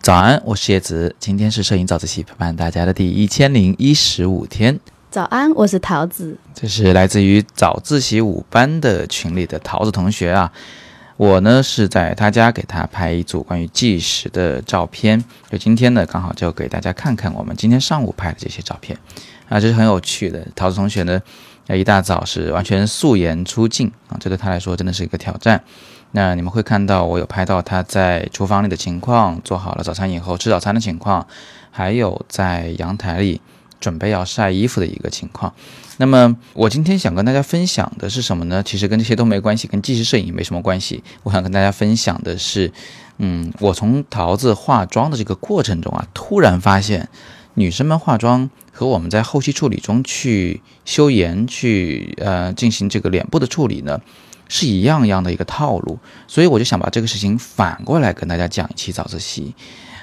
早安，我是叶子，今天是摄影早自习陪伴大家的第一千零一十五天。早安，我是桃子，这是来自于早自习五班的群里的桃子同学啊。我呢是在他家给他拍一组关于计时的照片，就今天呢刚好就给大家看看我们今天上午拍的这些照片啊，这是很有趣的。桃子同学呢，一大早是完全素颜出镜啊，这对他来说真的是一个挑战。那你们会看到我有拍到他在厨房里的情况，做好了早餐以后吃早餐的情况，还有在阳台里准备要晒衣服的一个情况。那么我今天想跟大家分享的是什么呢？其实跟这些都没关系，跟纪实摄影没什么关系。我想跟大家分享的是，嗯，我从桃子化妆的这个过程中啊，突然发现，女生们化妆和我们在后期处理中去修颜、去呃进行这个脸部的处理呢，是一样一样的一个套路。所以我就想把这个事情反过来跟大家讲一期早自习，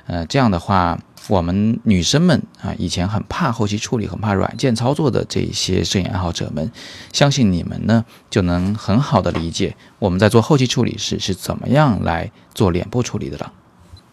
呃，这样的话。我们女生们啊，以前很怕后期处理、很怕软件操作的这一些摄影爱好者们，相信你们呢就能很好的理解我们在做后期处理时是怎么样来做脸部处理的了。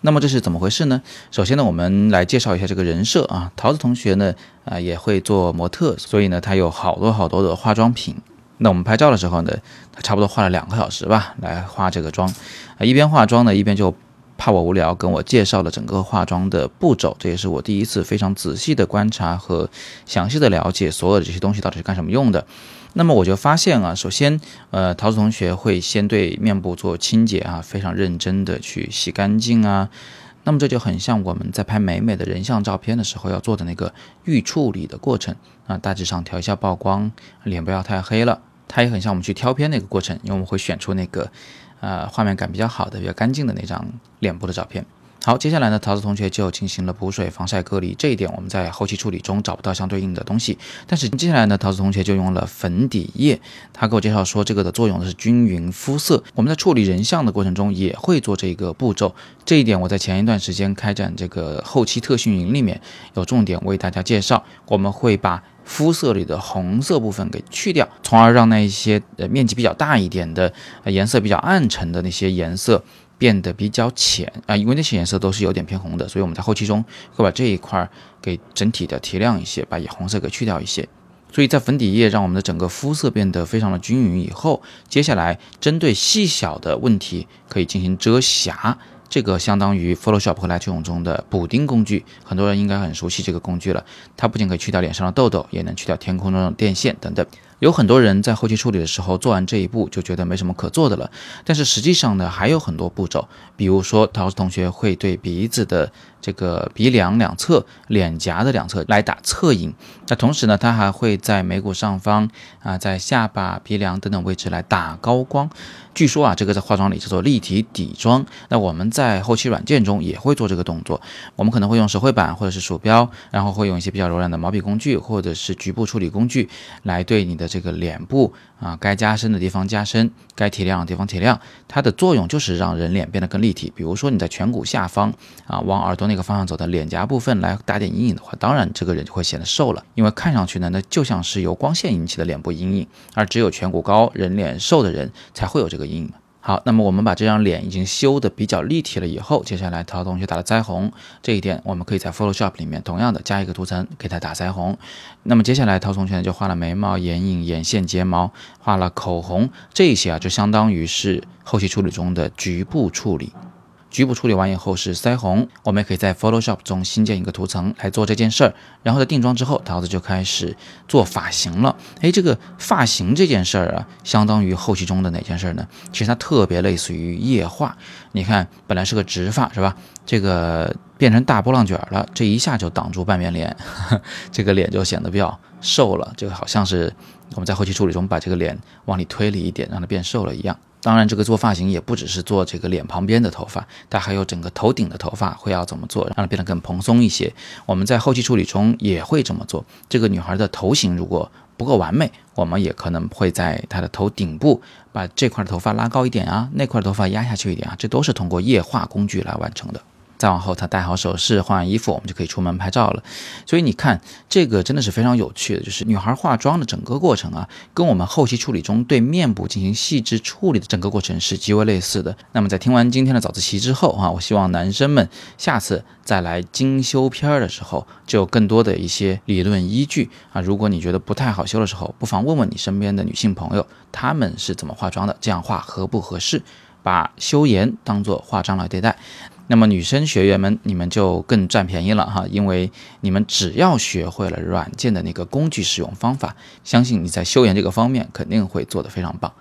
那么这是怎么回事呢？首先呢，我们来介绍一下这个人设啊。桃子同学呢啊也会做模特，所以呢他有好多好多的化妆品。那我们拍照的时候呢，他差不多花了两个小时吧来化这个妆啊，一边化妆呢一边就。怕我无聊，跟我介绍了整个化妆的步骤，这也是我第一次非常仔细的观察和详细的了解所有的这些东西到底是干什么用的。那么我就发现啊，首先，呃，桃子同学会先对面部做清洁啊，非常认真的去洗干净啊。那么这就很像我们在拍美美的人像照片的时候要做的那个预处理的过程啊，大致上调一下曝光，脸不要太黑了。它也很像我们去挑片那个过程，因为我们会选出那个。呃，画面感比较好的、比较干净的那张脸部的照片。好，接下来呢，桃子同学就进行了补水、防晒、隔离。这一点我们在后期处理中找不到相对应的东西。但是接下来呢，桃子同学就用了粉底液。他给我介绍说，这个的作用是均匀肤色。我们在处理人像的过程中也会做这个步骤。这一点我在前一段时间开展这个后期特训营里面有重点为大家介绍。我们会把肤色里的红色部分给去掉，从而让那一些呃面积比较大一点的、颜色比较暗沉的那些颜色变得比较浅啊，因为那些颜色都是有点偏红的，所以我们在后期中会把这一块给整体的提亮一些，把红色给去掉一些。所以在粉底液让我们的整个肤色变得非常的均匀以后，接下来针对细小的问题可以进行遮瑕。这个相当于 Photoshop 和 Lightroom 中的补丁工具，很多人应该很熟悉这个工具了。它不仅可以去掉脸上的痘痘，也能去掉天空中的电线等等。有很多人在后期处理的时候做完这一步就觉得没什么可做的了，但是实际上呢还有很多步骤，比如说桃子同学会对鼻子的这个鼻梁两侧、脸颊的两侧来打侧影，那同时呢他还会在眉骨上方啊、在下巴、鼻梁等等位置来打高光。据说啊这个在化妆里叫做立体底妆，那我们在后期软件中也会做这个动作，我们可能会用手绘板或者是鼠标，然后会用一些比较柔软的毛笔工具或者是局部处理工具来对你的。这个脸部啊，该加深的地方加深，该提亮的地方提亮，它的作用就是让人脸变得更立体。比如说你在颧骨下方啊，往耳朵那个方向走的脸颊部分来打点阴影的话，当然这个人就会显得瘦了，因为看上去呢，那就像是由光线引起的脸部阴影，而只有颧骨高、人脸瘦的人才会有这个阴影。好，那么我们把这张脸已经修的比较立体了以后，接下来陶同学打了腮红，这一点我们可以在 Photoshop 里面同样的加一个图层给他打腮红。那么接下来陶同学就画了眉毛、眼影、眼线、睫毛，画了口红，这些啊就相当于是后期处理中的局部处理。局部处理完以后是腮红，我们也可以在 Photoshop 中新建一个图层来做这件事儿。然后在定妆之后，桃子就开始做发型了。哎，这个发型这件事儿啊，相当于后期中的哪件事儿呢？其实它特别类似于液化。你看，本来是个直发是吧？这个变成大波浪卷了，这一下就挡住半边脸，这个脸就显得比较瘦了。这个好像是我们在后期处理中把这个脸往里推了一点，让它变瘦了一样。当然，这个做发型也不只是做这个脸旁边的头发，它还有整个头顶的头发会要怎么做，让它变得更蓬松一些。我们在后期处理中也会这么做。这个女孩的头型如果不够完美，我们也可能会在她的头顶部把这块头发拉高一点啊，那块头发压下去一点啊，这都是通过液化工具来完成的。再往后她戴好首饰、换完衣服，我们就可以出门拍照了。所以你看，这个真的是非常有趣的，就是女孩化妆的整个过程啊，跟我们后期处理中对面部进行细致处理的整个过程是极为类似的。那么在听完今天的早自习之后啊，我希望男生们下次再来精修片儿的时候，就有更多的一些理论依据啊。如果你觉得不太好修的时候，不妨问问你身边的女性朋友，她们是怎么化妆的，这样化合不合适？把修颜当做化妆来对待。那么女生学员们，你们就更占便宜了哈，因为你们只要学会了软件的那个工具使用方法，相信你在修颜这个方面肯定会做得非常棒，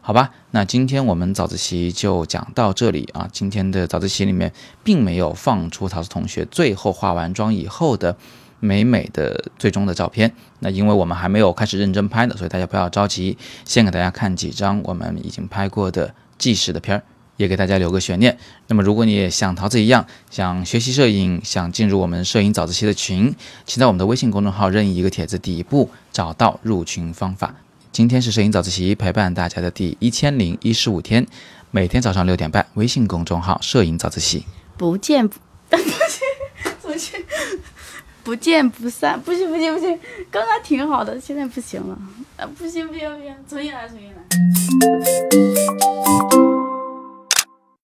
好吧？那今天我们早自习就讲到这里啊。今天的早自习里面并没有放出桃子同学最后化完妆以后的美美的最终的照片，那因为我们还没有开始认真拍的，所以大家不要着急，先给大家看几张我们已经拍过的纪实的片儿。也给大家留个悬念。那么，如果你也像桃子一样想学习摄影，想进入我们摄影早自习的群，请在我们的微信公众号任意一个帖子底部找到入群方法。今天是摄影早自习陪伴大家的第一千零一十五天，每天早上六点半，微信公众号“摄影早自习”。不见不不行，不，不见不散，不行不行不行，刚刚挺好的，现在不行了，啊不行不行不行，重新来重新来。